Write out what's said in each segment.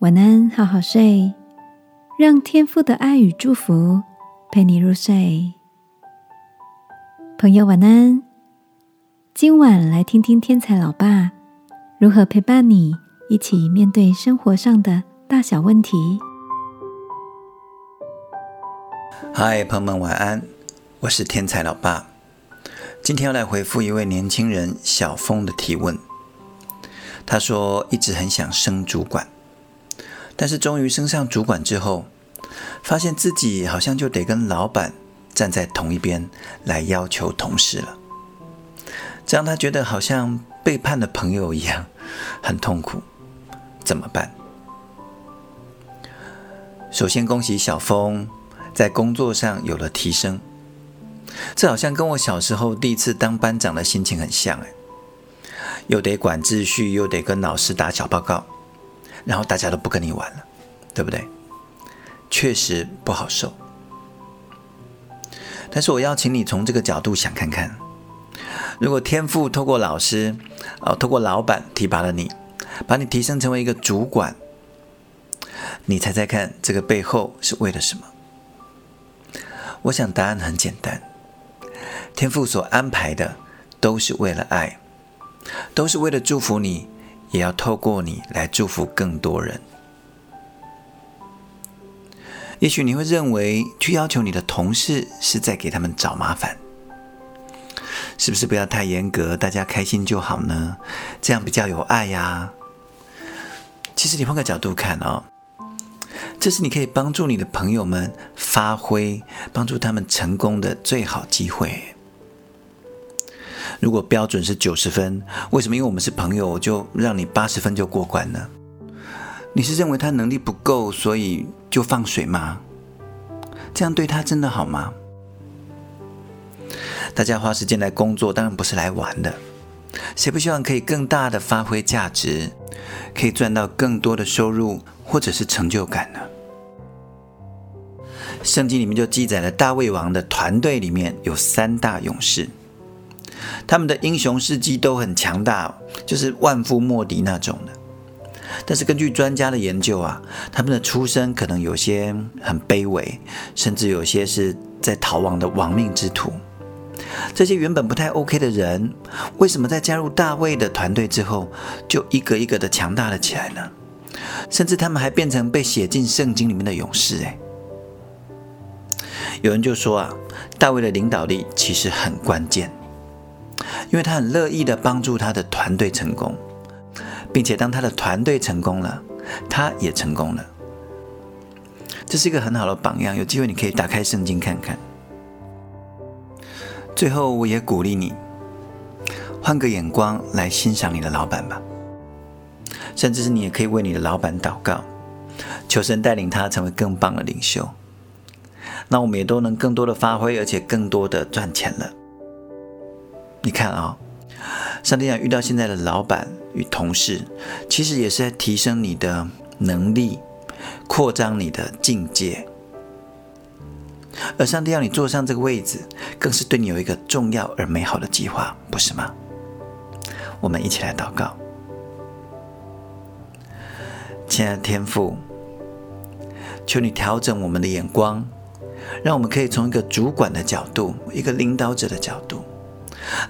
晚安，好好睡，让天父的爱与祝福陪你入睡。朋友，晚安。今晚来听听天才老爸如何陪伴你一起面对生活上的大小问题。嗨，朋友们，晚安。我是天才老爸，今天要来回复一位年轻人小峰的提问。他说，一直很想升主管。但是终于升上主管之后，发现自己好像就得跟老板站在同一边来要求同事了，这让他觉得好像背叛了朋友一样，很痛苦。怎么办？首先恭喜小峰在工作上有了提升，这好像跟我小时候第一次当班长的心情很像哎，又得管秩序，又得跟老师打小报告。然后大家都不跟你玩了，对不对？确实不好受。但是我邀请你从这个角度想看看：如果天赋透过老师，啊，透过老板提拔了你，把你提升成为一个主管，你猜猜看，这个背后是为了什么？我想答案很简单：天赋所安排的都是为了爱，都是为了祝福你。也要透过你来祝福更多人。也许你会认为去要求你的同事是在给他们找麻烦，是不是不要太严格，大家开心就好呢？这样比较有爱呀。其实你换个角度看哦，这是你可以帮助你的朋友们发挥，帮助他们成功的最好机会。如果标准是九十分，为什么因为我们是朋友就让你八十分就过关呢？你是认为他能力不够，所以就放水吗？这样对他真的好吗？大家花时间来工作，当然不是来玩的。谁不希望可以更大的发挥价值，可以赚到更多的收入或者是成就感呢？圣经里面就记载了大卫王的团队里面有三大勇士。他们的英雄事迹都很强大，就是万夫莫敌那种的。但是根据专家的研究啊，他们的出身可能有些很卑微，甚至有些是在逃亡的亡命之徒。这些原本不太 OK 的人，为什么在加入大卫的团队之后，就一个一个的强大了起来呢？甚至他们还变成被写进圣经里面的勇士。哎，有人就说啊，大卫的领导力其实很关键。因为他很乐意的帮助他的团队成功，并且当他的团队成功了，他也成功了。这是一个很好的榜样，有机会你可以打开圣经看看。最后，我也鼓励你，换个眼光来欣赏你的老板吧，甚至是你也可以为你的老板祷告，求神带领他成为更棒的领袖。那我们也都能更多的发挥，而且更多的赚钱了。你看啊，上帝讲遇到现在的老板与同事，其实也是在提升你的能力，扩张你的境界。而上帝要你坐上这个位置，更是对你有一个重要而美好的计划，不是吗？我们一起来祷告，亲爱的天父，求你调整我们的眼光，让我们可以从一个主管的角度，一个领导者的角度。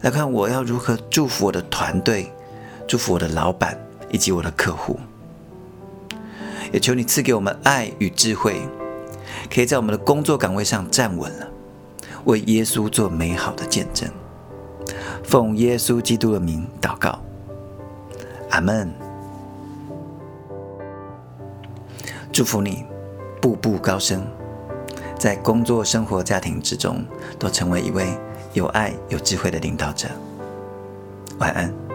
来看我要如何祝福我的团队，祝福我的老板以及我的客户。也求你赐给我们爱与智慧，可以在我们的工作岗位上站稳了，为耶稣做美好的见证。奉耶稣基督的名祷告，阿门。祝福你步步高升，在工作、生活、家庭之中都成为一位。有爱、有智慧的领导者，晚安。